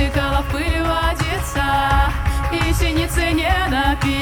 стекала в пыль водица, и синицы не напи.